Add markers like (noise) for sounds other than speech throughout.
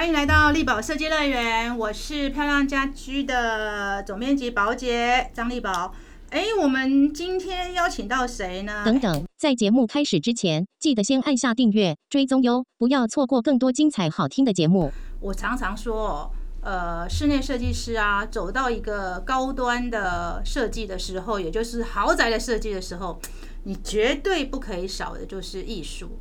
欢迎来到力宝设计乐园，我是漂亮家居的总编辑宝姐张力宝。哎，我们今天邀请到谁呢？等等，在节目开始之前，记得先按下订阅追踪哟，不要错过更多精彩好听的节目。我常常说，呃，室内设计师啊，走到一个高端的设计的时候，也就是豪宅的设计的时候，你绝对不可以少的就是艺术。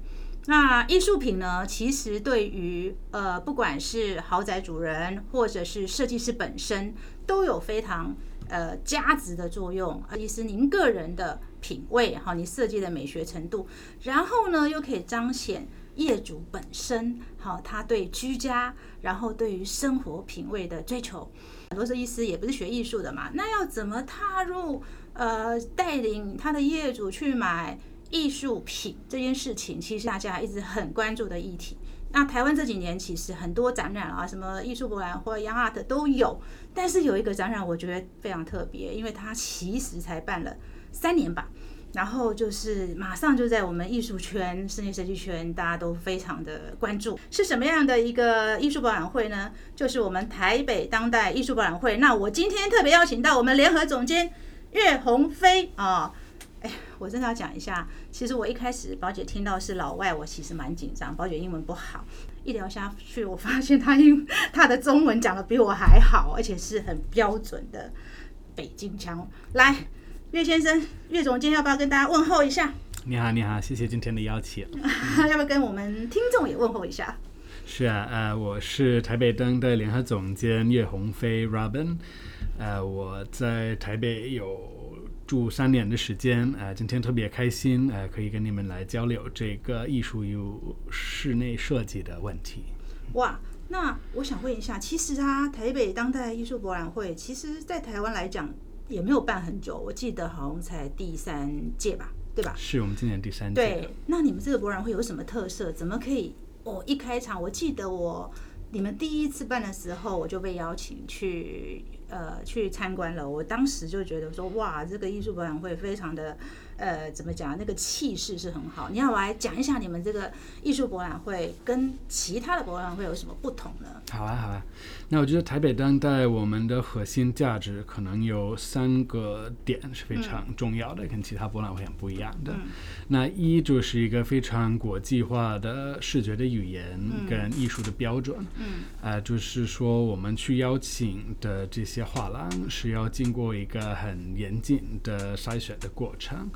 那艺术品呢？其实对于呃，不管是豪宅主人或者是设计师本身，都有非常呃价值的作用。其实您个人的品味哈，你设计的美学程度，然后呢，又可以彰显业主本身好他对居家，然后对于生活品味的追求。很多设计师也不是学艺术的嘛，那要怎么踏入呃，带领他的业主去买？艺术品这件事情，其实大家一直很关注的议题。那台湾这几年其实很多展览啊，什么艺术博览或 Young Art 都有。但是有一个展览，我觉得非常特别，因为它其实才办了三年吧。然后就是马上就在我们艺术圈、室内设计圈，大家都非常的关注。是什么样的一个艺术博览会呢？就是我们台北当代艺术博览会。那我今天特别邀请到我们联合总监岳鸿飞啊。哎，我真的要讲一下。其实我一开始宝姐听到是老外，我其实蛮紧张。宝姐英文不好，一聊下去，我发现她英她的中文讲的比我还好，而且是很标准的北京腔。来，岳先生，岳总监要不要跟大家问候一下？你好，你好，谢谢今天的邀请。(laughs) 要不要跟我们听众也问候一下？是啊，呃，我是台北灯的联合总监岳鸿飞 Robin，呃，我在台北有。住三年的时间，呃，今天特别开心，呃，可以跟你们来交流这个艺术与室内设计的问题。哇，那我想问一下，其实啊，台北当代艺术博览会，其实在台湾来讲也没有办很久，我记得好像才第三届吧，对吧？是我们今年第三届。对，那你们这个博览会有什么特色？怎么可以？哦，一开场，我记得我你们第一次办的时候，我就被邀请去。呃，去参观了，我当时就觉得说，哇，这个艺术博览会非常的。呃，怎么讲？那个气势是很好。你要来讲一下你们这个艺术博览会跟其他的博览会有什么不同呢？好啊，好啊。那我觉得台北当代我们的核心价值可能有三个点是非常重要的，跟其他博览会很不一样的。那一就是一个非常国际化的视觉的语言跟艺术的标准。嗯。啊，就是说我们去邀请的这些画廊是要经过一个很严谨的筛选的过程。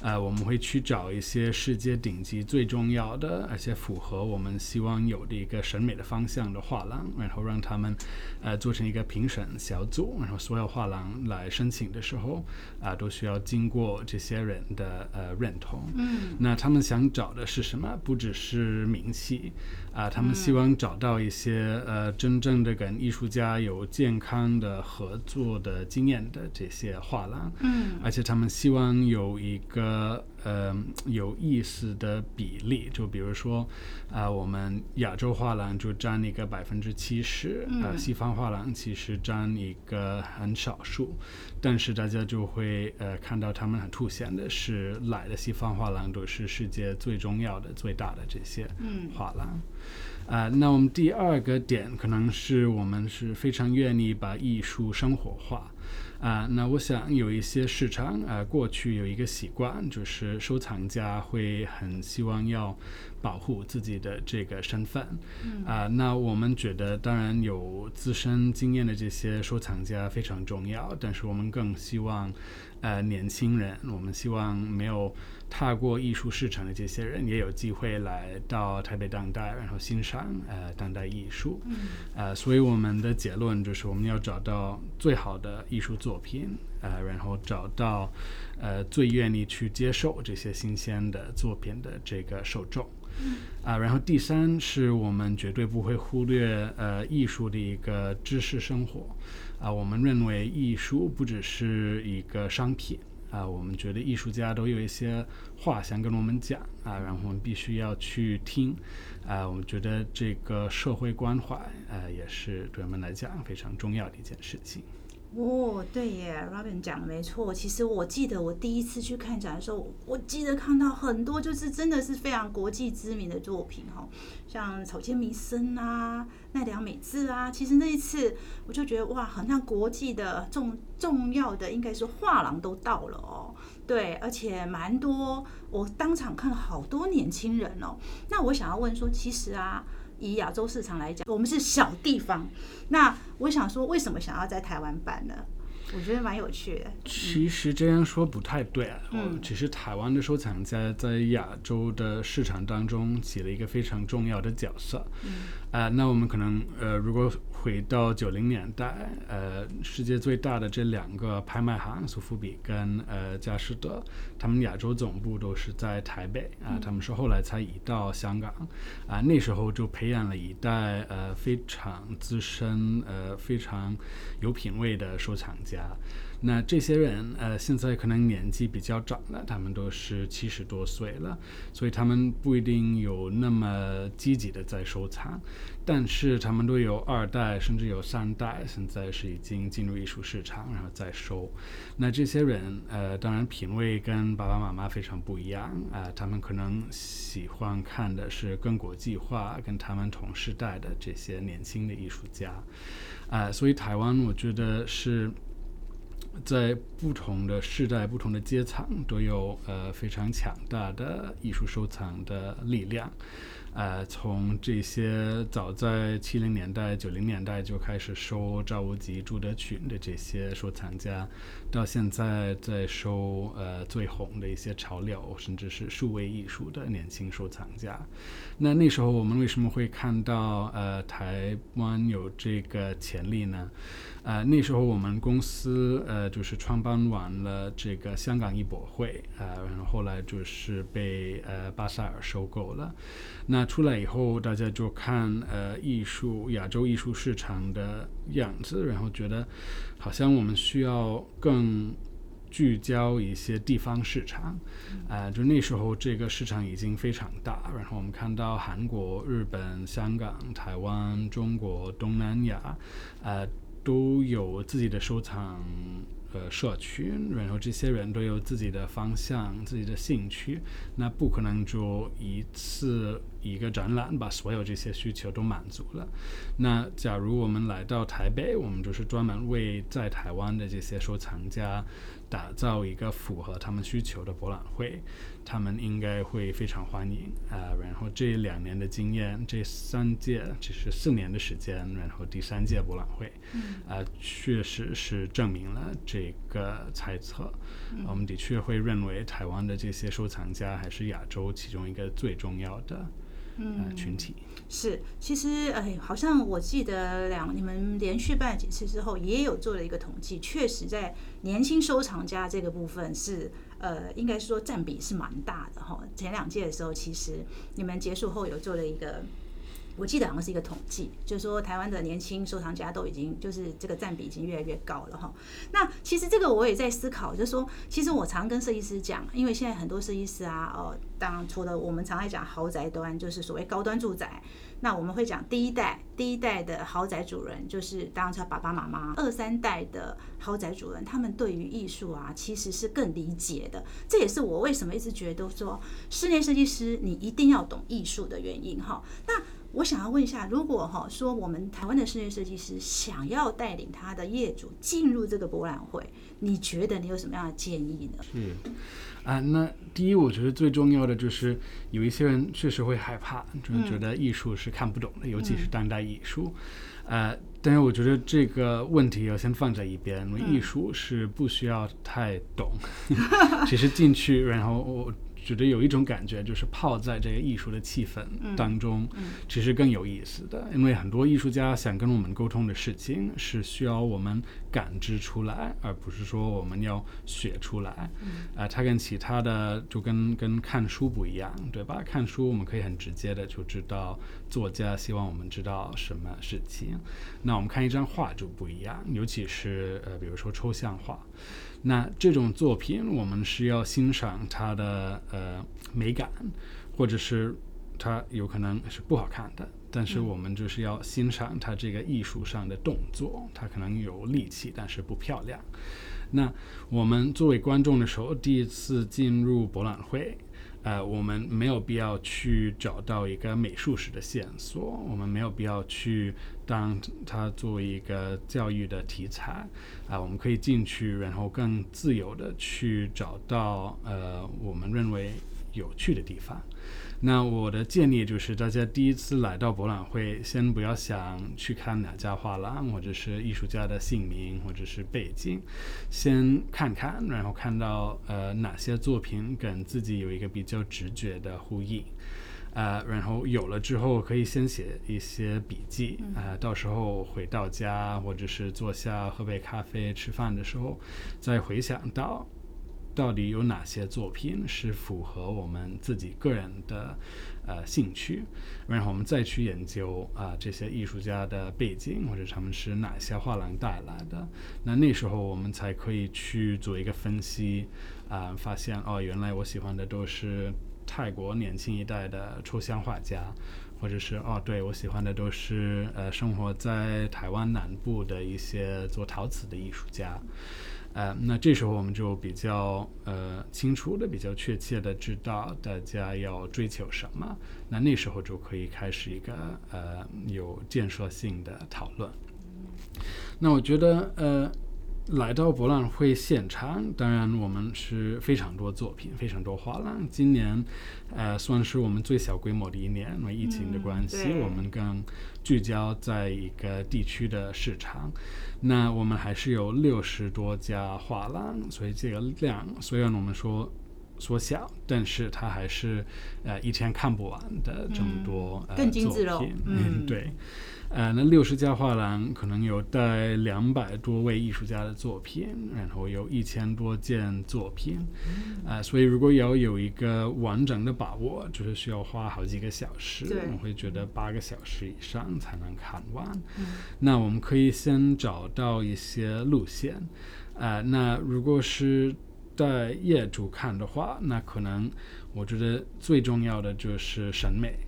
呃，我们会去找一些世界顶级最重要的，而且符合我们希望有的一个审美的方向的画廊，然后让他们呃做成一个评审小组，然后所有画廊来申请的时候啊，都需要经过这些人的呃认同。嗯，那他们想找的是什么？不只是名气啊，他们希望找到一些呃真正的跟艺术家有健康的合作的经验的这些画廊。嗯，而且他们希望有一个。呃呃，有意思的比例，就比如说，啊，我们亚洲画廊就占一个百分之七十，呃，西方画廊其实占一个很少数，但是大家就会呃看到他们很凸显的是，来的西方画廊都是世界最重要的、最大的这些画廊，啊，那我们第二个点可能是我们是非常愿意把艺术生活化。啊，那我想有一些市场啊，过去有一个习惯，就是收藏家会很希望要保护自己的这个身份。啊，那我们觉得，当然有自身经验的这些收藏家非常重要，但是我们更希望，呃，年轻人，我们希望没有。踏过艺术市场的这些人也有机会来到台北当代，然后欣赏呃当代艺术。嗯，呃，所以我们的结论就是我们要找到最好的艺术作品，呃，然后找到呃最愿意去接受这些新鲜的作品的这个受众。嗯，啊，然后第三是我们绝对不会忽略呃艺术的一个知识生活。啊，我们认为艺术不只是一个商品。啊，我们觉得艺术家都有一些话想跟我们讲啊，然后我们必须要去听啊。我们觉得这个社会关怀，啊，也是对我们来讲非常重要的一件事情。哦，对耶，Robin 讲的没错。其实我记得我第一次去看展的时候，我记得看到很多就是真的是非常国际知名的作品哈，像草间弥生啊、奈良美智啊。其实那一次我就觉得哇，好像国际的重重要的应该是画廊都到了哦。对，而且蛮多，我当场看了好多年轻人哦。那我想要问说，其实啊。以亚洲市场来讲，我们是小地方。那我想说，为什么想要在台湾办呢？我觉得蛮有趣的。其实这样说不太对啊。嗯。其实台湾的收藏家在亚洲的市场当中起了一个非常重要的角色。嗯。啊，那我们可能呃，如果回到九零年代，呃，世界最大的这两个拍卖行，苏富比跟呃佳士得，他们亚洲总部都是在台北啊。他们是后来才移到香港，啊，那时候就培养了一代呃非常资深、呃非常有品位的收藏家。那这些人，呃，现在可能年纪比较长了，他们都是七十多岁了，所以他们不一定有那么积极的在收藏，但是他们都有二代，甚至有三代，现在是已经进入艺术市场，然后再收。那这些人，呃，当然品味跟爸爸妈妈非常不一样，啊，他们可能喜欢看的是更国际化，跟他们同时代的这些年轻的艺术家，啊，所以台湾我觉得是。在不同的世代、不同的阶层，都有呃非常强大的艺术收藏的力量。呃，从这些早在七零年代、九零年代就开始收赵无极、朱德群的这些收藏家，到现在在收呃最红的一些潮流，甚至是数位艺术的年轻收藏家。那那时候我们为什么会看到呃台湾有这个潜力呢？呃，那时候我们公司呃就是创办完了这个香港艺博会啊，然后后来就是被呃巴塞尔收购了。那出来以后，大家就看呃艺术亚洲艺术市场的样子，然后觉得好像我们需要更聚焦一些地方市场。啊，就那时候这个市场已经非常大，然后我们看到韩国、日本、香港、台湾、中国、东南亚，呃。都有自己的收藏呃社群，然后这些人都有自己的方向、自己的兴趣，那不可能就一次一个展览把所有这些需求都满足了。那假如我们来到台北，我们就是专门为在台湾的这些收藏家。打造一个符合他们需求的博览会，他们应该会非常欢迎啊。然后这两年的经验，这三届只是四年的时间，然后第三届博览会，啊，确实是证明了这个猜测。我们的确会认为台湾的这些收藏家还是亚洲其中一个最重要的呃群体。是，其实哎，好像我记得两你们连续办几次之后，也有做了一个统计，确实在年轻收藏家这个部分是呃，应该说占比是蛮大的哈。前两届的时候，其实你们结束后有做了一个。我记得好像是一个统计，就是说台湾的年轻收藏家都已经就是这个占比已经越来越高了哈。那其实这个我也在思考，就是说，其实我常跟设计师讲，因为现在很多设计师啊，哦，当然除了我们常爱讲豪宅端，就是所谓高端住宅，那我们会讲第一代第一代的豪宅主人，就是当然他爸爸妈妈，二三代的豪宅主人，他们对于艺术啊，其实是更理解的。这也是我为什么一直觉得说室内设计师你一定要懂艺术的原因哈。那我想要问一下，如果哈说我们台湾的室内设计师想要带领他的业主进入这个博览会，你觉得你有什么样的建议呢？是啊，那第一，我觉得最重要的就是有一些人确实会害怕，就是觉得艺术是看不懂的，尤其是当代艺术。呃，但是我觉得这个问题要先放在一边，因为艺术是不需要太懂，(laughs) 其实进去，然后我。觉得有一种感觉，就是泡在这个艺术的气氛当中，其实更有意思的。因为很多艺术家想跟我们沟通的事情，是需要我们感知出来，而不是说我们要写出来。啊，它跟其他的就跟跟看书不一样，对吧？看书我们可以很直接的就知道作家希望我们知道什么事情。那我们看一张画就不一样，尤其是呃，比如说抽象画。那这种作品，我们是要欣赏它的呃美感，或者是它有可能是不好看的，但是我们就是要欣赏它这个艺术上的动作，它可能有力气，但是不漂亮。那我们作为观众的时候，第一次进入博览会，呃，我们没有必要去找到一个美术史的线索，我们没有必要去当它作为一个教育的题材，啊、我们可以进去，然后更自由的去找到呃我们认为有趣的地方。那我的建议就是，大家第一次来到博览会，先不要想去看哪家画廊，或者是艺术家的姓名，或者是背景，先看看，然后看到呃哪些作品跟自己有一个比较直觉的呼应。呃，然后有了之后，可以先写一些笔记，呃，到时候回到家或者是坐下喝杯咖啡、吃饭的时候，再回想到到底有哪些作品是符合我们自己个人的呃兴趣，然后我们再去研究啊、这些艺术家的背景或者他们是哪些画廊带来的，那那时候我们才可以去做一个分析啊、发现哦，原来我喜欢的都是泰国年轻一代的抽象画家。或者是哦，对我喜欢的都是呃生活在台湾南部的一些做陶瓷的艺术家，呃，那这时候我们就比较呃清楚的、比较确切的知道大家要追求什么，那那时候就可以开始一个呃有建设性的讨论。那我觉得呃。来到博览会现场，当然我们是非常多作品，非常多画廊。今年，呃，算是我们最小规模的一年，因为疫情的关系，对我们更聚焦在一个地区的市场。那我们还是有六十多家画廊，所以这个量虽然我们说缩小，但是它还是呃一天看不完的这么多、呃更精致喽作品嗯对。呃，那六十家画廊可能有带两百多位艺术家的作品，然后有一千多件作品，呃，所以如果要有一个完整的把握，就是需要花好几个小时，对我会觉得八个小时以上才能看完。那我们可以先找到一些路线，呃，那如果是带业主看的话，那可能我觉得最重要的就是审美。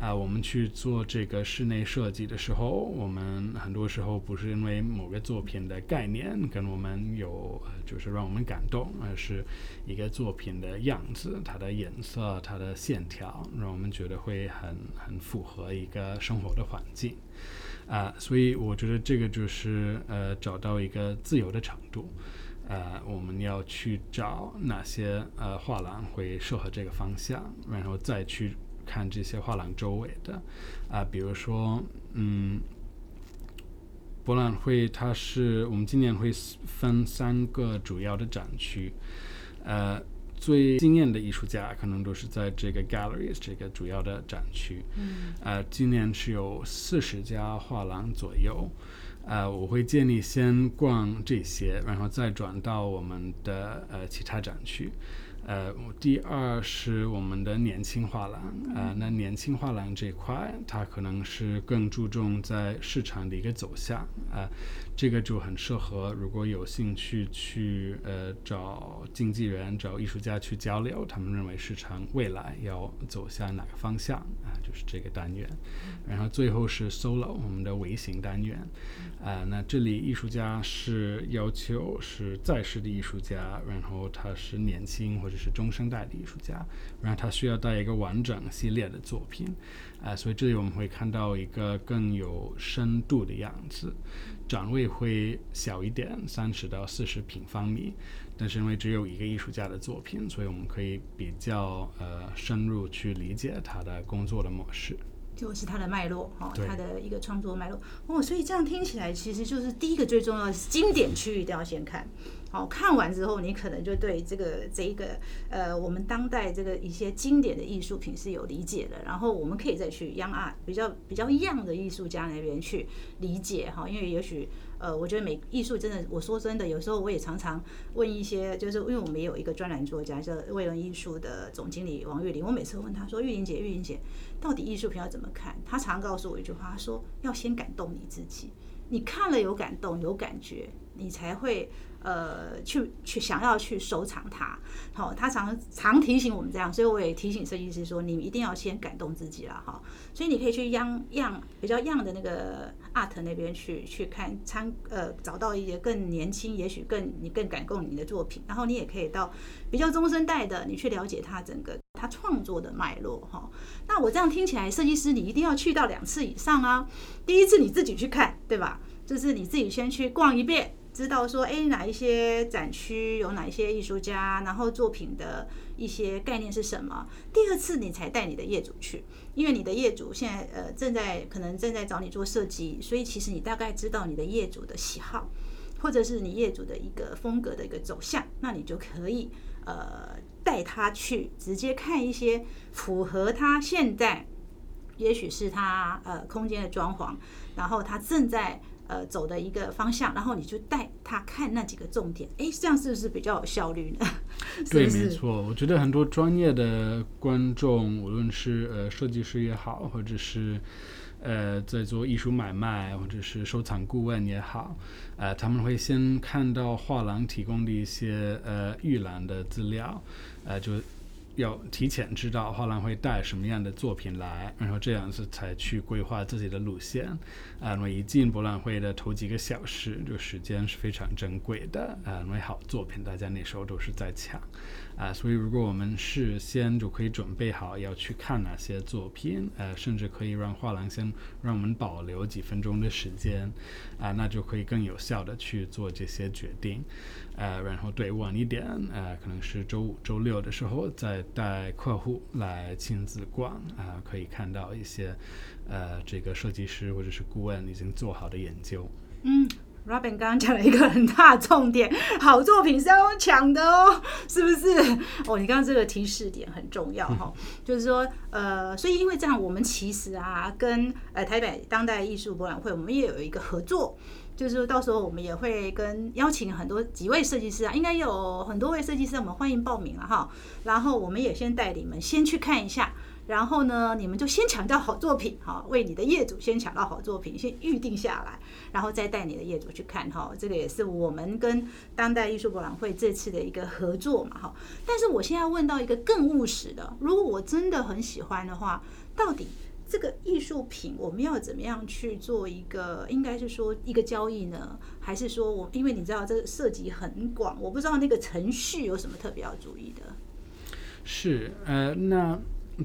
啊、我们去做这个室内设计的时候，我们很多时候不是因为某个作品的概念跟我们有，就是让我们感动，而是一个作品的样子、它的颜色、它的线条，让我们觉得会很很符合一个生活的环境。啊、所以我觉得这个就是呃找到一个自由的程度。呃，我们要去找哪些呃画廊会适合这个方向，然后再去看这些画廊周围的啊、比如说，嗯，博览会它是我们今年会分三个主要的展区，呃，最惊艳的艺术家可能都是在这个 galleries 这个主要的展区。嗯，呃，今年是有四十家画廊左右。呃，我会建议先逛这些，然后再转到我们的呃其他展区。呃，第二是我们的年轻画廊，呃，那年轻画廊这块，它可能是更注重在市场的一个走向，啊、这个就很适合如果有兴趣去呃找经纪人、找艺术家去交流，他们认为市场未来要走向哪个方向啊、就是这个单元。然后最后是 solo 我们的微型单元，啊、那这里艺术家是要求是在世的艺术家，然后他是年轻或者是中生代的艺术家，然后他需要带一个完整系列的作品，啊、所以这里我们会看到一个更有深度的样子，展位会小一点，三十到四十平方米，但是因为只有一个艺术家的作品，所以我们可以比较呃深入去理解他的工作的模式。就是它的脉络哈，对它的一个创作脉络哦，所以这样听起来，其实就是第一个最重要的是经典区域一定要先看。好，看完之后，你可能就对这个这一个呃，我们当代这个一些经典的艺术品是有理解的。然后我们可以再去 Young Art 比较比较央的艺术家那边去理解哈，因为也许呃，我觉得美艺术真的，我说真的，有时候我也常常问一些，就是因为我们也有一个专栏作家叫未伦艺术的总经理王玉玲，我每次问他说：“玉玲姐，玉玲姐，到底艺术品要怎么看？”他常告诉我一句话，他说：“要先感动你自己，你看了有感动有感觉，你才会呃去去想要去收藏它。好，他常常提醒我们这样，所以我也提醒设计师说，你一定要先感动自己了哈。所以你可以去样样比较样的那个 art 那边去去看参呃找到一些更年轻，也许更你更感动你的作品。然后你也可以到比较中生代的，你去了解他整个他创作的脉络哈。那我这样听起来，设计师你一定要去到两次以上啊。第一次你自己去看，对吧？就是你自己先去逛一遍。知道说，哎，哪一些展区有哪一些艺术家，然后作品的一些概念是什么？第二次你才带你的业主去，因为你的业主现在呃正在可能正在找你做设计，所以其实你大概知道你的业主的喜好，或者是你业主的一个风格的一个走向，那你就可以呃带他去直接看一些符合他现在，也许是他呃空间的装潢，然后他正在。呃，走的一个方向，然后你就带他看那几个重点，哎，这样是不是比较有效率呢？(laughs) 对，没错。我觉得很多专业的观众，无论是呃设计师也好，或者是呃在做艺术买卖，或者是收藏顾问也好，呃，他们会先看到画廊提供的一些呃预览的资料，呃，就。要提前知道画廊会带什么样的作品来，然后这样子才去规划自己的路线。啊，那么一进博览会的头几个小时，这个时间是非常珍贵的。啊，因为好作品大家那时候都是在抢。啊，所以如果我们事先就可以准备好要去看哪些作品，呃，甚至可以让画廊先让我们保留几分钟的时间，啊，那就可以更有效的去做这些决定。呃，然后对晚一点，呃，可能是周五、周六的时候再带客户来亲自逛，啊，可以看到一些，呃，这个设计师或者是顾问已经做好的研究。嗯，Robin 刚刚讲了一个很大的重点，好作品是要抢的哦，是不是？哦，你刚刚这个提示点很重要哈，(laughs) 就是说，呃，所以因为这样，我们其实啊，跟呃台北当代艺术博览会，我们也有一个合作。就是到时候我们也会跟邀请很多几位设计师啊，应该有很多位设计师，我们欢迎报名了哈。然后我们也先带你们先去看一下，然后呢，你们就先抢到好作品哈，为你的业主先抢到好作品，先预定下来，然后再带你的业主去看哈。这个也是我们跟当代艺术博览会这次的一个合作嘛哈。但是我现在问到一个更务实的，如果我真的很喜欢的话，到底？这个艺术品我们要怎么样去做一个，应该是说一个交易呢？还是说我因为你知道这涉及很广，我不知道那个程序有什么特别要注意的？是呃，那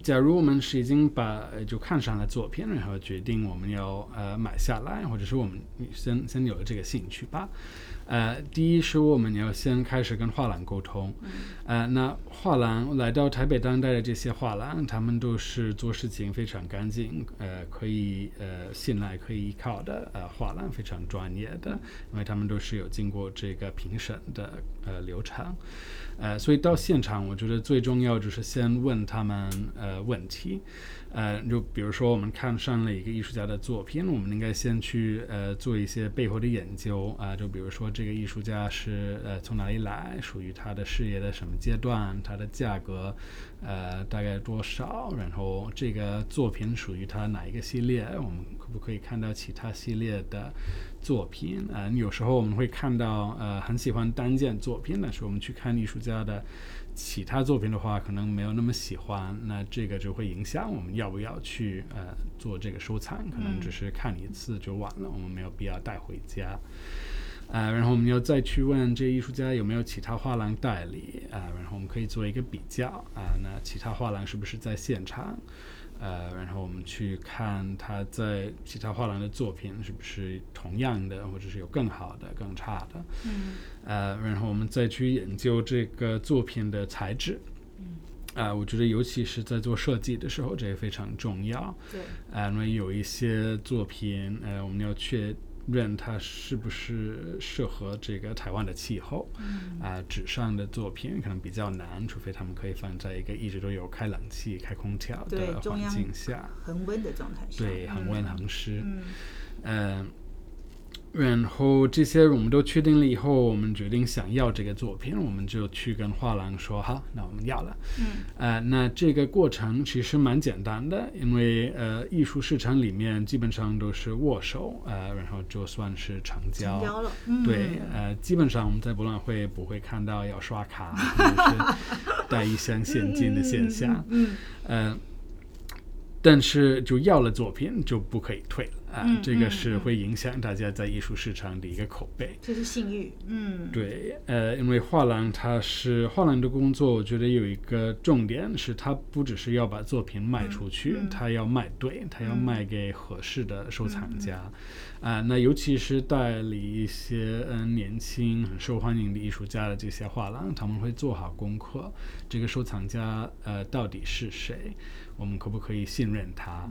假如我们是已经把就看上了作品，然后决定我们要呃买下来，或者是我们先先有了这个兴趣吧。呃，第一是我们要先开始跟画廊沟通，呃，那画廊来到台北当代的这些画廊，他们都是做事情非常干净，呃，可以呃信赖、可以依靠的呃画廊，非常专业的，因为他们都是有经过这个评审的呃流程，呃，所以到现场，我觉得最重要就是先问他们呃问题。呃，就比如说我们看上了一个艺术家的作品，我们应该先去呃做一些背后的研究啊。就比如说这个艺术家是呃从哪里来，属于他的事业的什么阶段，他的价格呃大概多少，然后这个作品属于他哪一个系列，我们可不可以看到其他系列的作品？嗯，有时候我们会看到呃很喜欢单件作品，但是我们去看艺术家的。其他作品的话，可能没有那么喜欢，那这个就会影响我们要不要去呃做这个收藏，可能只是看一次就完了，我们没有必要带回家。呃，然后我们要再去问这艺术家有没有其他画廊代理啊，然后我们可以做一个比较啊，那其他画廊是不是在现场？呃，然后我们去看他在其他画廊的作品是不是同样的，或者是有更好的、更差的。嗯。呃，然后我们再去研究这个作品的材质。嗯。啊，我觉得尤其是在做设计的时候，这个非常重要。对。啊，因为有一些作品，呃，我们要确。认它是不是适合这个台湾的气候？啊，纸上的作品可能比较难，除非他们可以放在一个一直都有开冷气、开空调的环境下，恒温的状态下。对，恒温恒湿。嗯。嗯，然后这些我们都确定了以后，我们决定想要这个作品，我们就去跟画廊说好，那我们要了。嗯，呃，那这个过程其实蛮简单的，因为呃，艺术市场里面基本上都是握手，呃，然后就算是成交。成交了，嗯，对，呃，基本上我们在博览会不会看到要刷卡或者是带一箱现金的现象，(laughs) 嗯，呃，但是就要了作品就不可以退了啊、嗯这个是会影响大家在艺术市场的一个口碑。这是信誉，嗯，对，呃，因为画廊它是画廊的工作，我觉得有一个重点是，它不只是要把作品卖出去，嗯它要卖对，它要嗯卖给合适的收藏家。啊、那尤其是代理一些嗯、年轻很受欢迎的艺术家的这些画廊，他们会做好功课，这个收藏家呃到底是谁，我们可不可以信任他？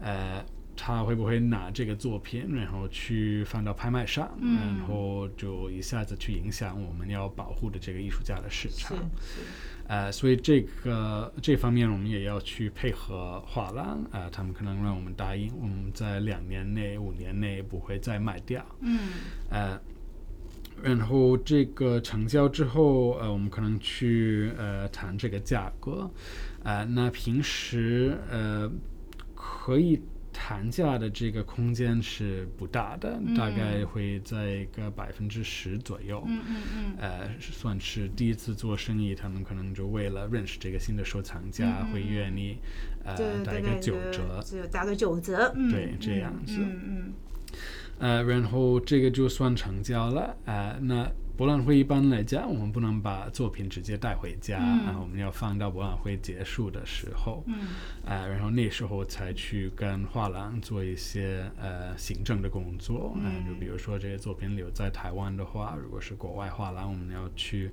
呃。他会不会拿这个作品，然后去放到拍卖上，嗯然后就一下子去影响我们要保护的这个艺术家的市场？呃，所以这个这方面我们也要去配合画廊，呃，他们可能让我们答应，我们在两年内、五年内不会再卖掉，嗯呃，然后这个成交之后，呃，我们可能去呃谈这个价格，呃，那平时呃可以谈价的这个空间是不大的，大概会在一个百分之十左右。嗯嗯嗯，呃，算是第一次做生意，他们可能就为了认识这个新的收藏家，会愿意呃打一个九折，打个九折，嗯，对这样子嗯嗯呃，然后这个就算成交了。呃，那博览会一般来讲，我们不能把作品直接带回家，嗯。啊，我们要放到博览会结束的时候，嗯。呃，然后那时候才去跟画廊做一些呃行政的工作，嗯、就比如说这些作品留在台湾的话，如果是国外画廊，我们要去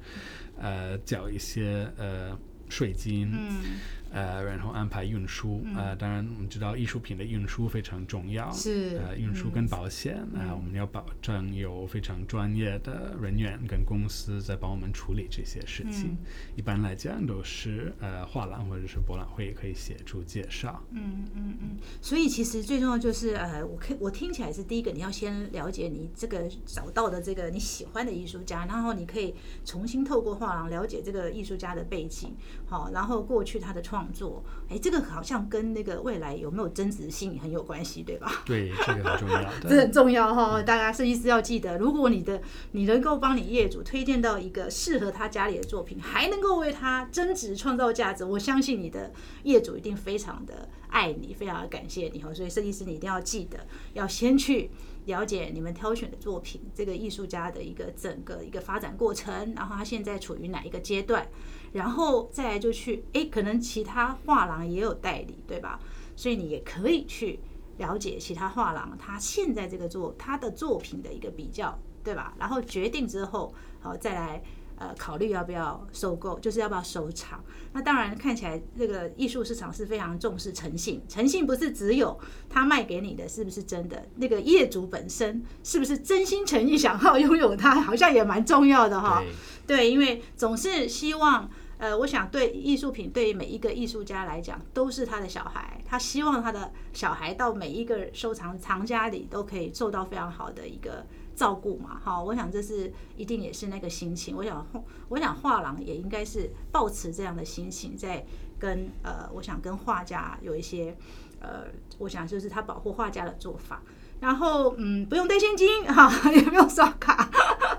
呃缴一些呃税金，嗯呃，然后安排运输，呃，当然我们知道艺术品的运输非常重要，是呃，运输嗯。跟保险，啊、我们要保证有非常专业的人员跟公司在帮我们处理这些事情。嗯。一般来讲都是呃画廊或者是博览会可以协助介绍。嗯嗯嗯，所以其实最重要就是呃，我可我听起来是第一个，你要先了解你这个找到的这个你喜欢的艺术家，然后你可以重新透过画廊了解这个艺术家的背景，好，然后过去他的创作，哎，这个好像跟那个未来有没有增值性很有关系，对吧？(laughs) 对，这个很重要 (laughs) 这。很重要哈、大家设计师要记得，如果你的你能够帮你业主推荐到一个适合他家里的作品，还能够为他增值创造价值，我相信你的业主一定非常的爱你，非常的感谢你哈。所以设计师你一定要记得，要先去了解你们挑选的作品，这个艺术家的一个整个一个发展过程，然后他现在处于哪一个阶段，然后再来就去，诶，可能其他画廊也有代理，对吧？所以你也可以去了解其他画廊他现在这个作他的作品的一个比较，对吧？然后决定之后，好再来呃考虑要不要收购，就是要不要收藏。那当然看起来这个艺术市场是非常重视诚信，诚信不是只有他卖给你的是不是真的，那个业主本身是不是真心诚意想要拥有它，好像也蛮重要的哈。对，对，因为总是希望，呃，我想对艺术品对每一个艺术家来讲都是他的小孩，他希望他的小孩到每一个收藏藏家里都可以受到非常好的一个照顾嘛。好，我想这是一定也是那个心情。我想，我想画廊也应该是抱持这样的心情，在跟呃，我想跟画家有一些呃，我想就是他保护画家的做法。然后，嗯，不用带现金哈，(laughs) 也不用刷卡，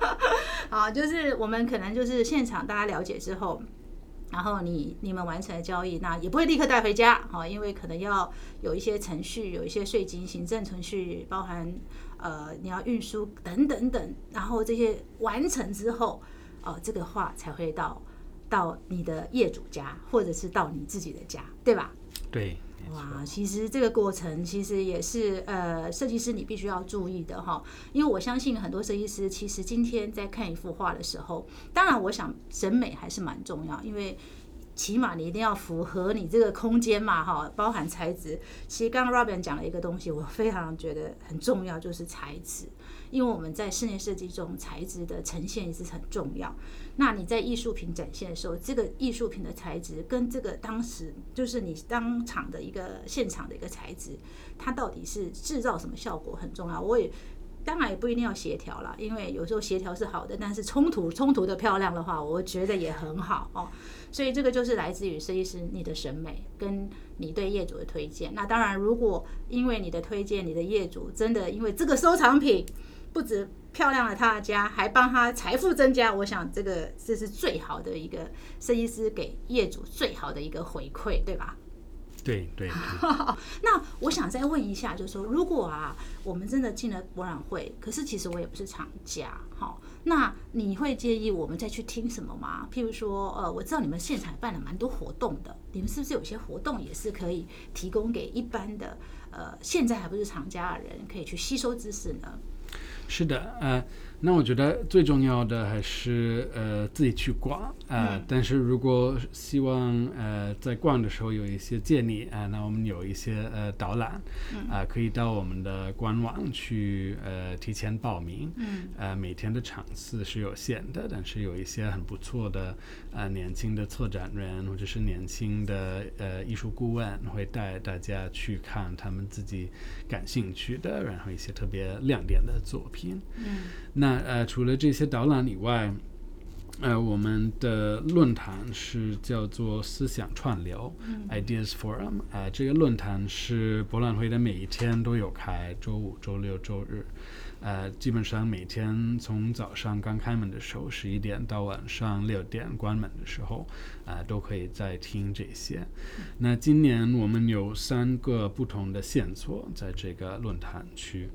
(laughs) 好，就是我们可能就是现场大家了解之后，然后你你们完成了交易，那也不会立刻带回家，哈，因为可能要有一些程序，有一些税金、行政程序，包含呃你要运输等等等，然后这些完成之后，哦、这个话才会到到你的业主家，或者是到你自己的家，对吧？对，哇，其实这个过程其实也是呃，设计师你必须要注意的哈，因为我相信很多设计师其实今天在看一幅画的时候，当然我想审美还是蛮重要，因为。起码你一定要符合你这个空间嘛，哈，包含材质。其实刚刚 Robin 讲了一个东西，我非常觉得很重要，就是材质。因为我们在室内设计中，材质的呈现也是很重要。那你在艺术品展现的时候，这个艺术品的材质跟这个当时就是你当场的一个现场的一个材质，它到底是制造什么效果很重要。我也当然也不一定要协调啦，因为有时候协调是好的，但是冲突冲突的漂亮的话，我觉得也很好哦。所以这个就是来自于设计师你的审美跟你对业主的推荐。那当然，如果因为你的推荐，你的业主真的因为这个收藏品不止漂亮了他的家，还帮他财富增加，我想这个这是最好的一个设计师给业主最好的一个回馈，对吧？对对对，(laughs) 那我想再问一下，就是说，如果啊，我们真的进了博览会，可是其实我也不是厂家，哈，那你会介意我们再去听什么吗？譬如说，呃，我知道你们现场办了蛮多活动的，你们是不是有些活动也是可以提供给一般的，呃，现在还不是厂家的人可以去吸收知识呢？是的，呃，那我觉得最重要的还是呃自己去逛，呃，但是如果希望呃在逛的时候有一些建议啊、那我们有一些呃导览，啊、可以到我们的官网去呃提前报名，嗯，呃每天的场次是有限的，但是有一些很不错的呃年轻的策展人或者是年轻的呃艺术顾问会带大家去看他们自己感兴趣的，然后一些特别亮点的作品。嗯，那呃，除了这些导览以外，呃，我们的论坛是叫做思想串流、（Ideas Forum）。呃，这个论坛是博览会的每一天都有开，周五、周六、周日。呃，基本上每天从早上刚开门的时候十一点到晚上六点关门的时候，啊、都可以在听这些。那今年我们有三个不同的线索在这个论坛区。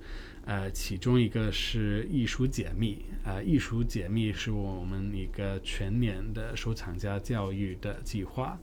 呃，其中一个是艺术解密，呃，艺术解密是我们一个全年的收藏家教育的计划。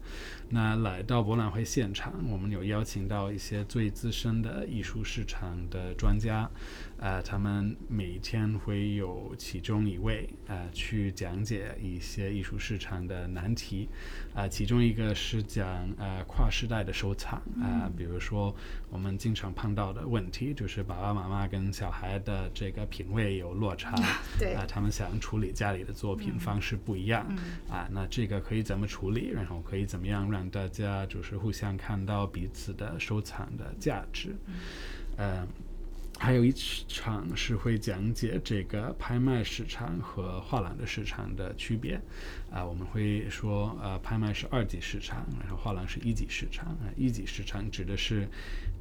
那来到博览会现场，我们有邀请到一些最资深的艺术市场的专家，呃，他们每天会有其中一位呃去讲解一些艺术市场的难题，啊、其中一个是讲呃跨时代的收藏啊、比如说我们经常碰到的问题就是爸爸妈妈跟小孩的这个品味有落差，(laughs) 对。啊、他们想处理家里的作品方式不一样，啊，那这个可以怎么处理？然后可以怎么样让大家就是互相看到彼此的收藏的价值？呃，还有一场是会讲解这个拍卖市场和画廊的市场的区别。啊、我们会说，呃，拍卖是二级市场，然后画廊是一级市场。啊、一级市场指的是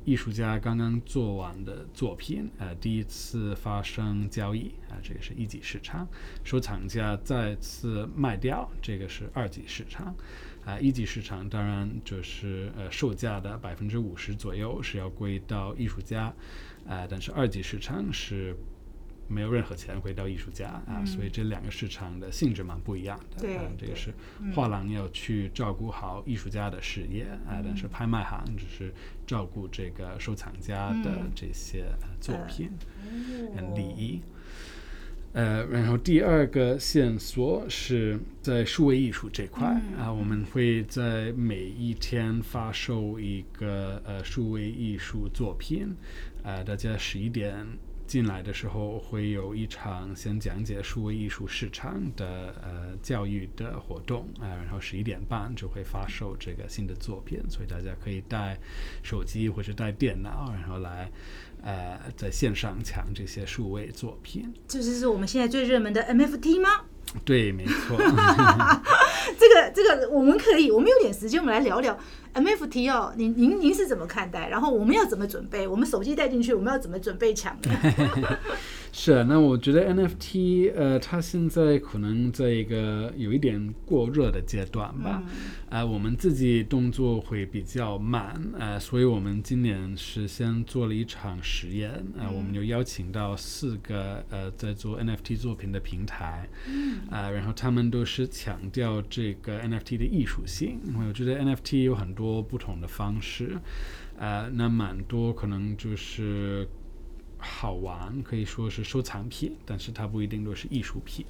艺术家刚刚做完的作品，呃，第一次发生交易，啊、这个是一级市场。收藏家再次卖掉，这个是二级市场。啊、一级市场当然就是呃售价的百分之五十左右是要归到艺术家，啊、但是二级市场是没有任何钱回到艺术家啊，所以这两个市场的性质蛮不一样的。这个是画廊要去照顾好艺术家的事业啊，但是拍卖行只是照顾这个收藏家的嗯这些呃作品哦跟利益。呃，然后第二个线索是在数位艺术这块、啊，我们会在每一天发售一个呃数位艺术作品，呃，大家十一点进来的时候会有一场先讲解数位艺术市场的呃教育的活动啊、然后十一点半就会发售这个新的作品，所以大家可以带手机或者带电脑，然后来呃在线上抢这些数位作品。这就是我们现在最热门的 MFT 吗？对，没错。(laughs) 这个这个我们可以，我们有点时间，我们来聊聊 MFT 哦。您您您是怎么看待？然后我们要怎么准备？我们手机带进去，我们要怎么准备抢呢？(laughs) 是啊，那我觉得 NFT 呃，它现在可能在一个有一点过热的阶段吧。呃，我们自己动作会比较慢，呃，所以我们今年是先做了一场实验，呃，我们就邀请到四个呃在做 NFT 作品的平台，呃，然后他们都是强调这个 NFT 的艺术性，因为我觉得 NFT 有很多不同的方式，啊，那蛮多可能就是。好玩，可以说是收藏品，但是它不一定都是艺术品。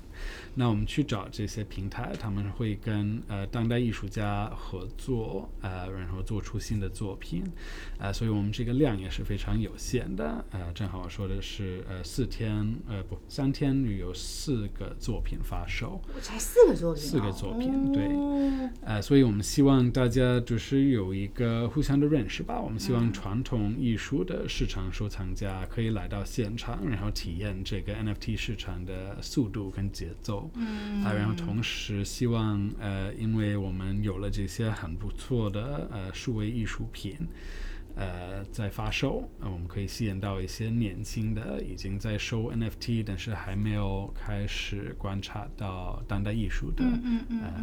那我们去找这些平台，他们会跟呃当代艺术家合作，呃，然后做出新的作品，呃，所以我们这个量也是非常有限的，呃，正好我说的是呃四天，呃不三天有四个作品发售，我才四个作品、哦，四个作品对。哦呃，所以我们希望大家就是有一个互相的认识吧。我们希望传统艺术的市场收藏家可以来来到现场，然后体验这个 NFT 市场的速度跟节奏。嗯，啊，然后同时希望呃，因为我们有了这些很不错的呃数位艺术品。呃，在发售，呃，我们可以吸引到一些年轻的已经在收 NFT，但是还没有开始观察到当代艺术的呃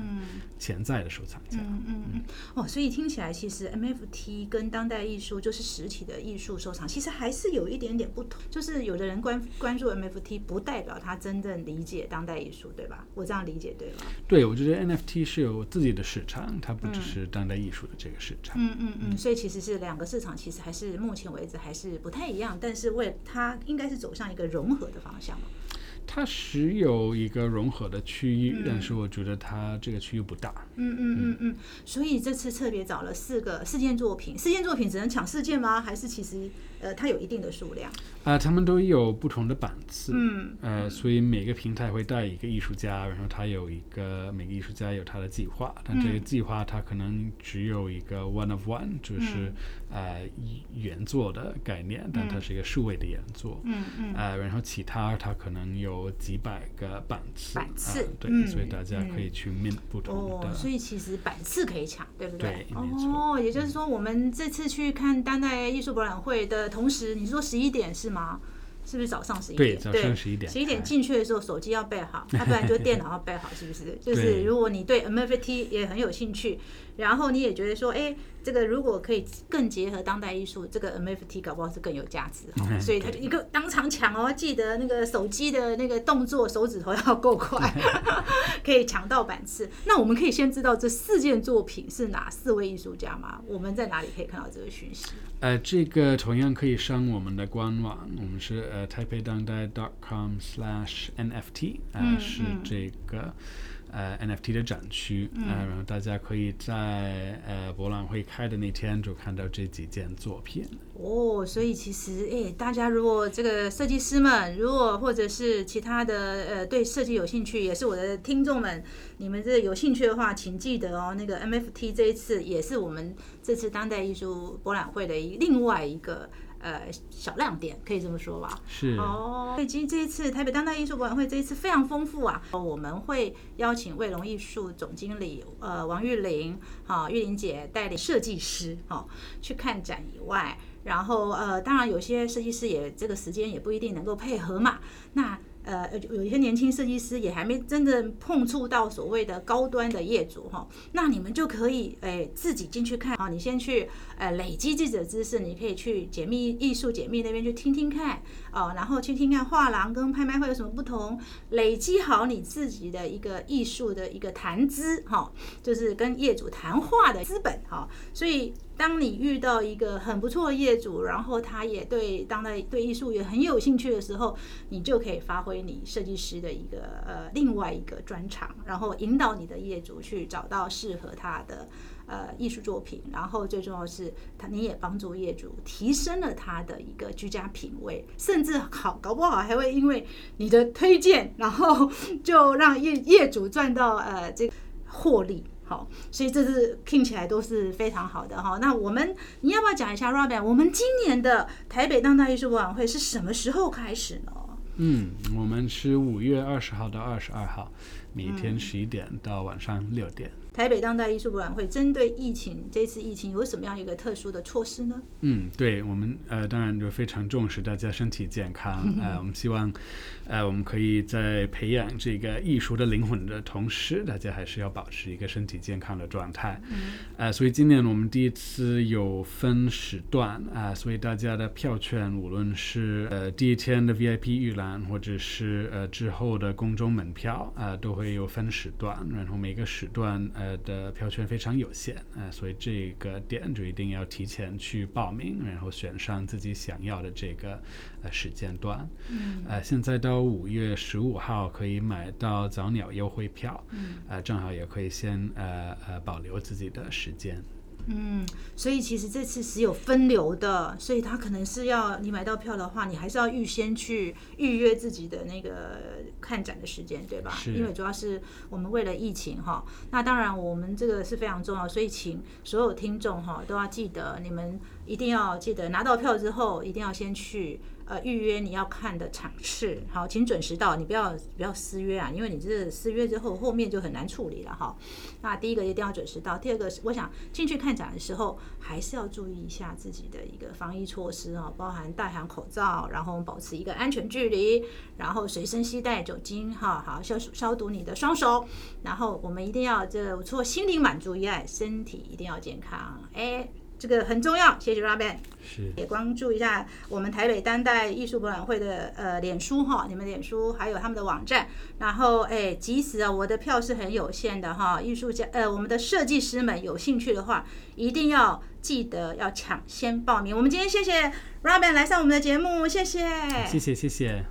潜在的收藏家。嗯嗯嗯。哦，所以听起来其实 NFT 跟当代艺术就是实体的艺术收藏，其实还是有一点点不同。就是有的人关关注 NFT，不代表他真正理解当代艺术，对吧？我这样理解对吗？对，我觉得 NFT 是有自己的市场，它不只是当代艺术的这个市场。嗯嗯嗯。所以其实是两个市。市场其实还是目前为止还是不太一样，但是为它应该是走向一个融合的方向嘛。它是有一个融合的区域，但是我觉得它这个区域不大。嗯嗯嗯嗯，所以这次特别找了四个四件作品，四件作品只能抢四件吗？还是其实呃它有一定的数量？啊，他们都有不同的版次。嗯，呃，所以每个平台会带一个艺术家，然后他有一个每个艺术家有他的计划，但这个计划它可能只有一个 one of one，就是呃原作的概念，但它是一个数位的原作。嗯嗯。呃，然后其他它可能有几百个版次。版次。对，所以大家可以去面不同的。哦，所以其实版次可以抢，对不对？对，哦，也就是说，我们这次去看当代艺术博览会的同时，你说十一点是？吗？是不是早上十一点？对，早上十一点。十一点进去的时候，手机要备好，要不然就电脑要备好，是不是？就是如果你对 MFT 也很有兴趣，然后你也觉得说，哎。这个如果可以更结合当代艺术，这个 MFT 搞不好是更有价值哈，所以他就一个当场抢哦，记得那个手机的那个动作，手指头要够快，(laughs) 可以抢到版次。那我们可以先知道这四件作品是哪四位艺术家吗？我们在哪里可以看到这个讯息？呃，这个同样可以上我们的官网，我们是呃 taipei 当代 .com/slash/nft，呃是这个。呃，NFT 的展区，嗯，然后大家可以在呃博览会开的那天就看到这几件作品。哦，所以其实，哎，大家如果这个设计师们，如果或者是其他的呃对设计有兴趣，也是我的听众们，你们这有兴趣的话，请记得哦，那个 MFT 这一次也是我们这次当代艺术博览会的一另外一个。呃，小亮点可以这么说吧？是哦。所以今这一次台北当代艺术博览会这一次非常丰富啊，我们会邀请卫龙艺术总经理呃王玉玲，哦玉玲姐带领设计师哦去看展以外，然后呃当然有些设计师也这个时间也不一定能够配合嘛，那。呃，有一些年轻设计师也还没真正碰触到所谓的高端的业主哈，那你们就可以诶自己进去看啊，你先去呃累积自己的知识，你可以去解密艺术解密那边去听听看啊，然后去听看画廊跟拍卖会有什么不同，累积好你自己的一个艺术的一个谈资哈，就是跟业主谈话的资本哈，所以。当你遇到一个很不错的业主，然后他也对当代对艺术也很有兴趣的时候，你就可以发挥你设计师的一个呃另外一个专长，然后引导你的业主去找到适合他的呃艺术作品，然后最重要是他你也帮助业主提升了他的一个居家品味，甚至好搞不好还会因为你的推荐，然后就让业业主赚到呃这个获利。好，所以这是听起来都是非常好的哈。那我们你要不要讲一下，Robin？我们今年的台北当代艺术博览会是什么时候开始呢？嗯，我们是五月二十号到二十二号，每天十一点到晚上六点。台北当代艺术博览会针对疫情，这次疫情有什么样一个特殊的措施呢？嗯，对我们呃，当然就非常重视大家身体健康，呃，我们希望，呃，我们可以在培养这个艺术的灵魂的同时，大家还是要保持一个身体健康的状态。嗯，呃，所以今年我们第一次有分时段啊，所以大家的票券，无论是呃第一天的 VIP 预览，或者是呃之后的公众门票啊，都会有分时段，然后每个时段。呃的票券非常有限，呃，所以这个点就一定要提前去报名，然后选上自己想要的这个呃时间段。嗯，呃，现在到五月十五号可以买到早鸟优惠票，嗯，呃，正好也可以先呃呃保留自己的时间。嗯，所以其实这次是有分流的，所以他可能是要你买到票的话，你还是要预先去预约自己的那个看展的时间，对吧？因为主要是我们为了疫情哈，那当然我们这个是非常重要，所以请所有听众哈都要记得，你们一定要记得拿到票之后，一定要先去。呃预约你要看的场次。好，请准时到，你不要不要私约啊，因为你这私约之后后面就很难处理了哈。那第一个一定要准时到，第二个是我想进去看展的时候还是要注意一下自己的一个防疫措施啊，包含戴好口罩，然后保持一个安全距离，然后随身携带酒精哈，好消消毒你的双手，然后我们一定要这除了心灵满足以外，身体一定要健康，哎。这个很重要，谢谢 Robin，是也关注一下我们台北当代艺术博览会的呃脸书哈，你们脸书还有他们的网站，然后哎，即使啊我的票是很有限的哈，艺术家呃我们的设计师们有兴趣的话，一定要记得要抢先报名。我们今天谢谢 Robin 来上我们的节目，谢谢，谢谢谢谢。